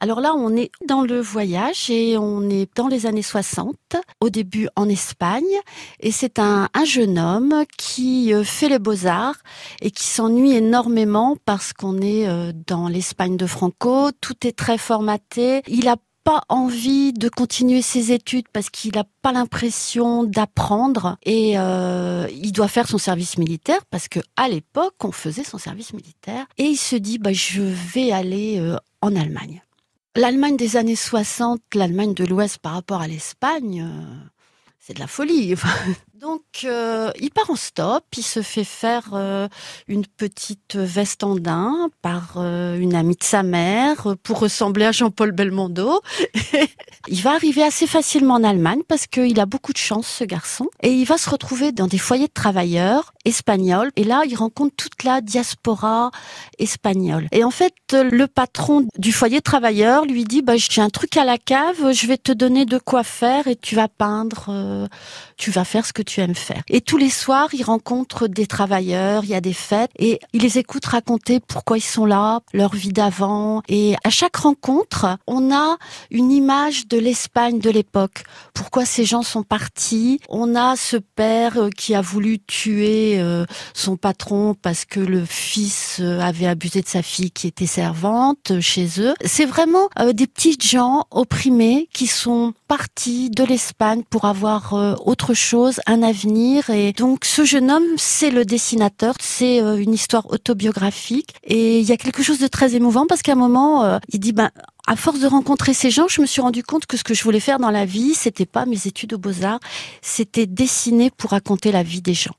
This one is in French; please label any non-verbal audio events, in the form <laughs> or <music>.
Alors là, on est dans le voyage et on est dans les années 60, au début en Espagne. Et c'est un, jeune homme qui euh, fait les beaux-arts et qui s'ennuie énormément parce qu'on est euh, dans l'Espagne de Franco. Tout est très formaté. Il a pas envie de continuer ses études parce qu'il n'a pas l'impression d'apprendre et euh, il doit faire son service militaire parce que à l'époque on faisait son service militaire et il se dit bah je vais aller en Allemagne. L'Allemagne des années 60, l'Allemagne de l'Ouest par rapport à l'Espagne, euh, c'est de la folie. Euh, il part en stop, il se fait faire euh, une petite veste en daim par euh, une amie de sa mère pour ressembler à Jean-Paul Belmondo. <laughs> il va arriver assez facilement en Allemagne parce qu'il a beaucoup de chance, ce garçon. Et il va se retrouver dans des foyers de travailleurs espagnols. Et là, il rencontre toute la diaspora espagnole. Et en fait, le patron du foyer de travailleurs lui dit, bah, j'ai un truc à la cave, je vais te donner de quoi faire et tu vas peindre, tu vas faire ce que tu aimes faire. Et tous les soirs, il rencontre des travailleurs, il y a des fêtes, et il les écoute raconter pourquoi ils sont là, leur vie d'avant. Et à chaque rencontre, on a une image de l'Espagne de l'époque. Pourquoi ces gens sont partis? On a ce père euh, qui a voulu tuer euh, son patron parce que le fils euh, avait abusé de sa fille qui était servante chez eux. C'est vraiment des petites gens opprimés qui sont partis de l'Espagne pour avoir autre chose, un avenir. Et donc ce jeune homme, c'est le dessinateur, c'est euh, une histoire autobiographique. Et il y a quelque chose de très émouvant parce qu'à un moment, euh, il dit, ben, à force de rencontrer ces gens, je me suis rendu compte que ce que je voulais faire dans la vie, c'était pas mes études aux beaux-arts, c'était dessiner pour raconter la vie des gens.